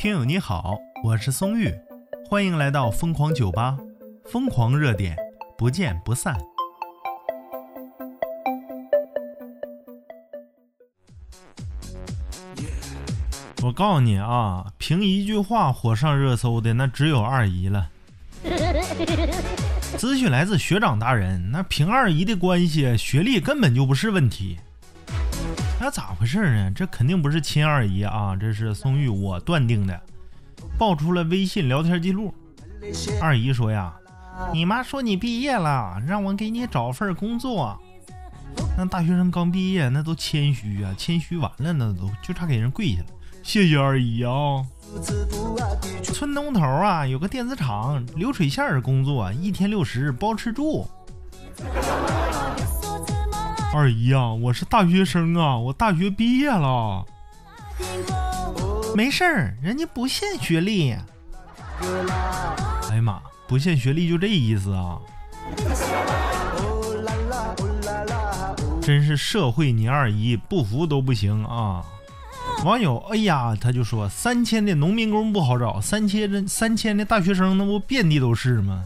听友你好，我是松玉，欢迎来到疯狂酒吧，疯狂热点，不见不散。我告诉你啊，凭一句话火上热搜的那只有二姨了。资讯来自学长大人，那凭二姨的关系，学历根本就不是问题。那咋回事呢？这肯定不是亲二姨啊，这是宋玉我断定的。爆出了微信聊天记录，二姨说呀：“你妈说你毕业了，让我给你找份工作。”那大学生刚毕业，那都谦虚啊，谦虚完了，那都就差给人跪下了。谢谢二姨啊！村东头啊，有个电子厂流水线工作，一天六十，包吃住。二姨啊，我是大学生啊，我大学毕业了。没事儿，人家不限学历。哎呀妈，不限学历就这意思啊！真是社会，你二姨不服都不行啊！网友，哎呀，他就说三千的农民工不好找，三千的三千的大学生那不遍地都是吗？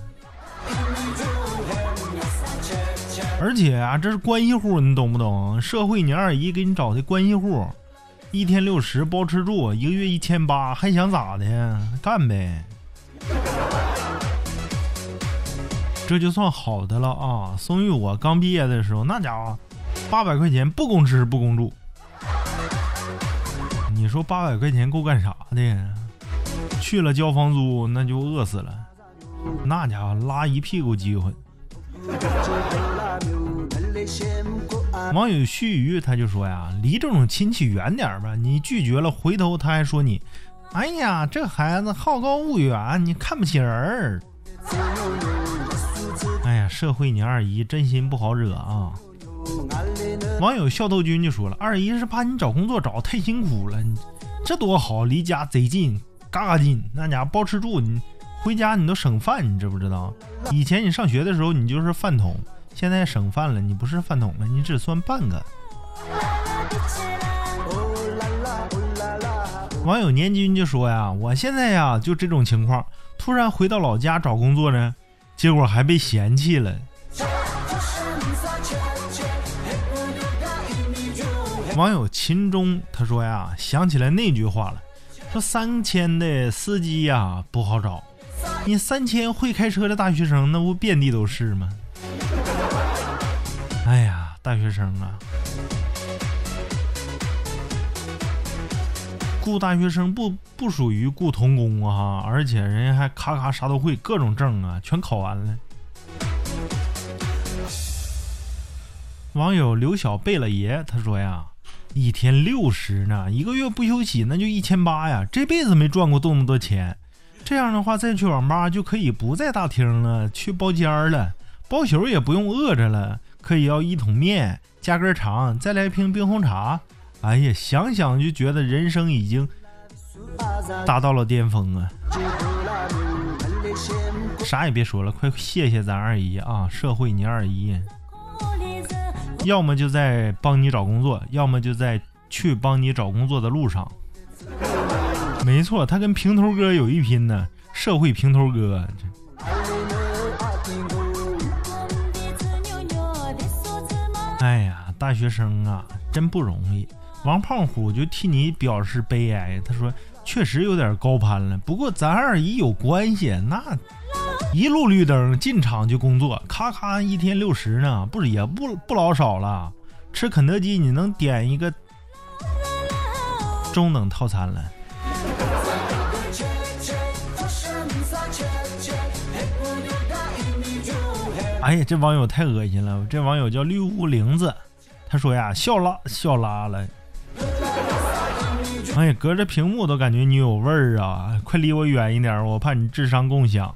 而且啊，这是关系户，你懂不懂？社会，你二姨给你找的关系户，一天六十包吃住，一个月一千八，还想咋的？干呗！这就算好的了啊！宋玉，我刚毕业的时候，那家伙八百块钱不供吃不供住。你说八百块钱够干啥的？去了交房租，那就饿死了。那家伙拉一屁股机会。网友须臾他就说呀：“离这种亲戚远点吧，你拒绝了，回头他还说你，哎呀，这孩子好高骛远，你看不起人儿。”哎呀，社会你二姨真心不好惹啊！网友笑豆君就说了：“二姨是怕你找工作找太辛苦了，这多好，离家贼近，嘎嘎近，那家伙包吃住，你回家你都省饭，你知不知道？以前你上学的时候你就是饭桶，现在省饭了，你不是饭桶了，你只算半个。”网友年金就说呀：“我现在呀就这种情况，突然回到老家找工作呢，结果还被嫌弃了。”网友秦中他说呀，想起来那句话了，说三千的司机呀不好找，你三千会开车的大学生那不遍地都是吗？哎呀，大学生啊，雇大学生不不属于雇童工啊，哈而且人家还咔咔啥都会，各种证啊全考完了。网友刘小贝了爷他说呀。一天六十呢，一个月不休息那就一千八呀！这辈子没赚过这么多钱。这样的话，再去网吧就可以不在大厅了，去包间了，包宿也不用饿着了，可以要一桶面加根肠，再来一瓶冰红茶。哎呀，想想就觉得人生已经达到了巅峰啊！啥也别说了，快谢谢咱二姨啊！社会你二姨。要么就在帮你找工作，要么就在去帮你找工作的路上。没错，他跟平头哥有一拼呢，社会平头哥。哎大学生啊，真不容易。王胖虎就替你表示悲哀，他说确实有点高攀了，不过咱二姨有关系，那。一路绿灯进厂就工作，咔咔一天六十呢，不是也不不老少了。吃肯德基你能点一个中等套餐了。哎呀，这网友太恶心了！这网友叫绿屋玲子，他说呀，笑拉笑拉了。哎呀，隔着屏幕都感觉你有味儿啊！快离我远一点，我怕你智商共享。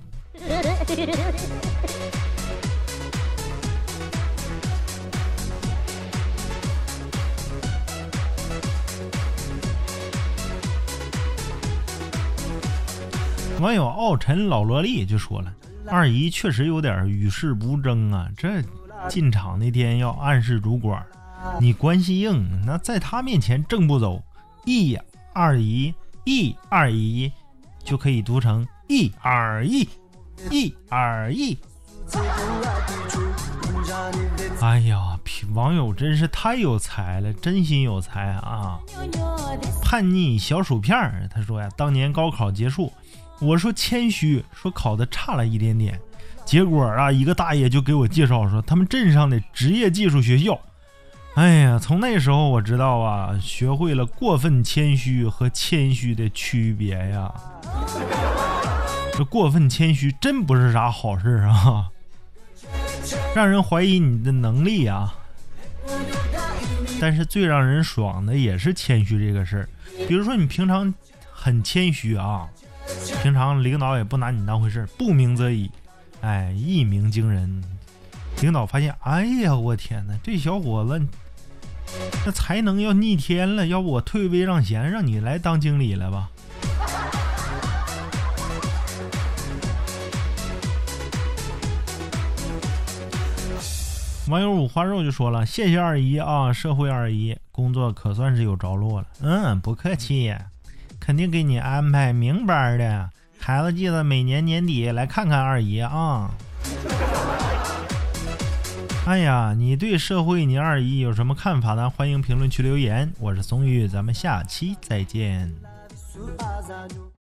网友奥晨老萝莉就说了：“二姨确实有点与世不争啊，这进场那天要暗示主管，你关系硬，那在他面前正不走。一二一。”一二一，就可以读成一二一，一二一。哎呀，网友真是太有才了，真心有才啊！叛逆小薯片儿，他说呀，当年高考结束，我说谦虚，说考的差了一点点，结果啊，一个大爷就给我介绍说他们镇上的职业技术学校。哎呀，从那时候我知道啊，学会了过分谦虚和谦虚的区别呀。这过分谦虚真不是啥好事啊，让人怀疑你的能力啊。但是最让人爽的也是谦虚这个事儿。比如说你平常很谦虚啊，平常领导也不拿你当回事，不鸣则已，哎，一鸣惊人。领导发现，哎呀，我天哪，这小伙子，这才能要逆天了，要不我退位让贤，让你来当经理了吧？网友五花肉就说了：“谢谢二姨啊，社会二姨，工作可算是有着落了。”嗯，不客气，肯定给你安排明白的。孩子，记得每年年底来看看二姨啊。哎呀，你对社会你二姨有什么看法呢？欢迎评论区留言。我是松玉，咱们下期再见。